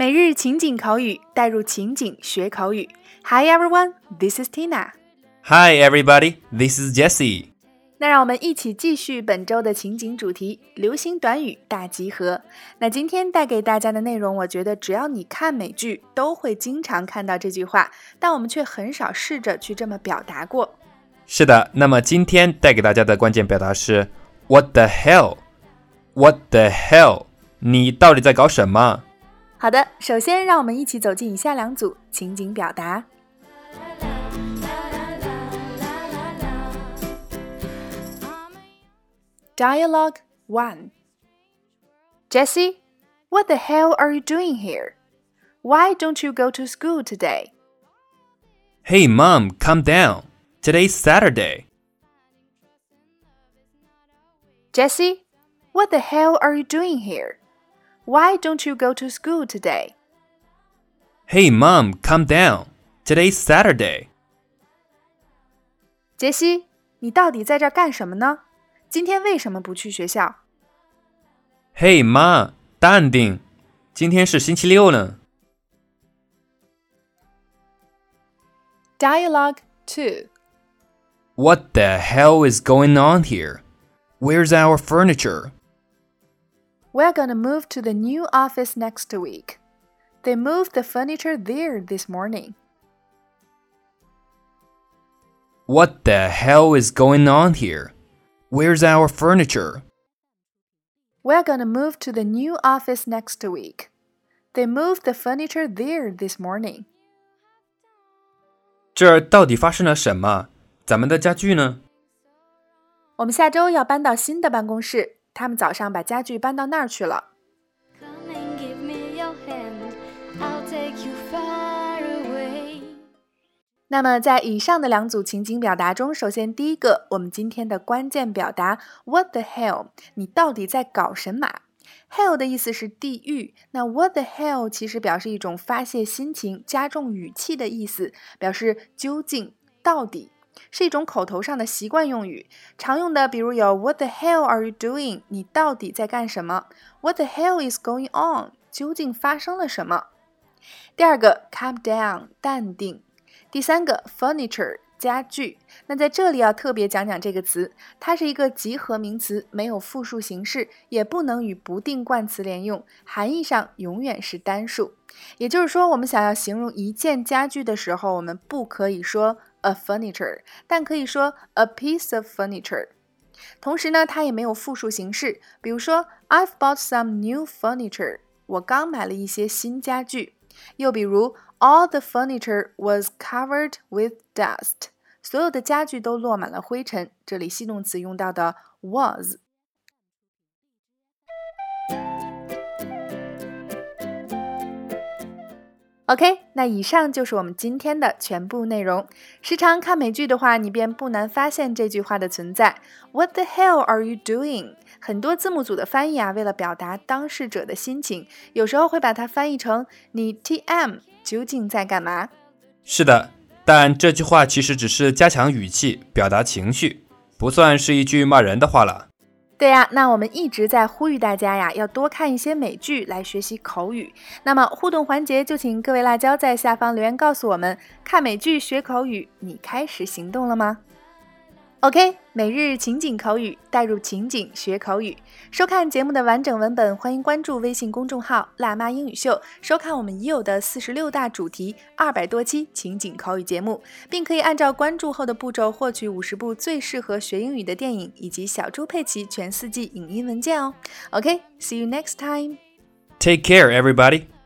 每日情景口语，带入情景学口语。Hi everyone, this is Tina. Hi everybody, this is Jessie. 那让我们一起继续本周的情景主题——流行短语大集合。那今天带给大家的内容，我觉得只要你看美剧，都会经常看到这句话，但我们却很少试着去这么表达过。是的，那么今天带给大家的关键表达是 “What the hell? What the hell? 你到底在搞什么？”好的，首先让我们一起走进以下两组情景表达。Dialogue 1 Jesse, what the hell are you doing here? Why don't you go to school today? Hey mom, calm down. Today's Saturday. Jesse, what the hell are you doing here? Why don't you go to school today? Hey, Mom, calm down. Today's Saturday. 杰西，你到底在这儿干什么呢？今天为什么不去学校？Hey, 妈，淡定，今天是星期六呢。Dialogue two. What the hell is going on here? Where's our furniture? We're gonna move to the new office next week. They moved the furniture there this morning. What the hell is going on here? Where's our furniture? We're gonna move to the new office next week. They moved the furniture there this morning. 这儿到底发生了什么？咱们的家具呢？我们下周要搬到新的办公室， 他们早上把家具搬到那儿去了。那么，在以上的两组情景表达中，首先第一个，我们今天的关键表达 “What the hell”，你到底在搞神马？“hell” 的意思是地狱，那 “What the hell” 其实表示一种发泄心情、加重语气的意思，表示究竟、到底。是一种口头上的习惯用语，常用的比如有 What the hell are you doing？你到底在干什么？What the hell is going on？究竟发生了什么？第二个，calm down，淡定。第三个，furniture，家具。那在这里要特别讲讲这个词，它是一个集合名词，没有复数形式，也不能与不定冠词连用，含义上永远是单数。也就是说，我们想要形容一件家具的时候，我们不可以说。A furniture，但可以说 a piece of furniture。同时呢，它也没有复数形式。比如说，I've bought some new furniture，我刚买了一些新家具。又比如，all the furniture was covered with dust，所有的家具都落满了灰尘。这里系动词用到的 was。OK，那以上就是我们今天的全部内容。时常看美剧的话，你便不难发现这句话的存在。What the hell are you doing？很多字幕组的翻译啊，为了表达当事者的心情，有时候会把它翻译成“你 TM 究竟在干嘛？”是的，但这句话其实只是加强语气，表达情绪，不算是一句骂人的话了。对呀，那我们一直在呼吁大家呀，要多看一些美剧来学习口语。那么互动环节就请各位辣椒在下方留言告诉我们，看美剧学口语，你开始行动了吗？OK，每日情景口语，带入情景学口语。收看节目的完整文本，欢迎关注微信公众号“辣妈英语秀”，收看我们已有的四十六大主题、二百多期情景口语节目，并可以按照关注后的步骤获取五十部最适合学英语的电影以及小猪佩奇全四季影音文件哦。OK，see you next time。Take care, everybody.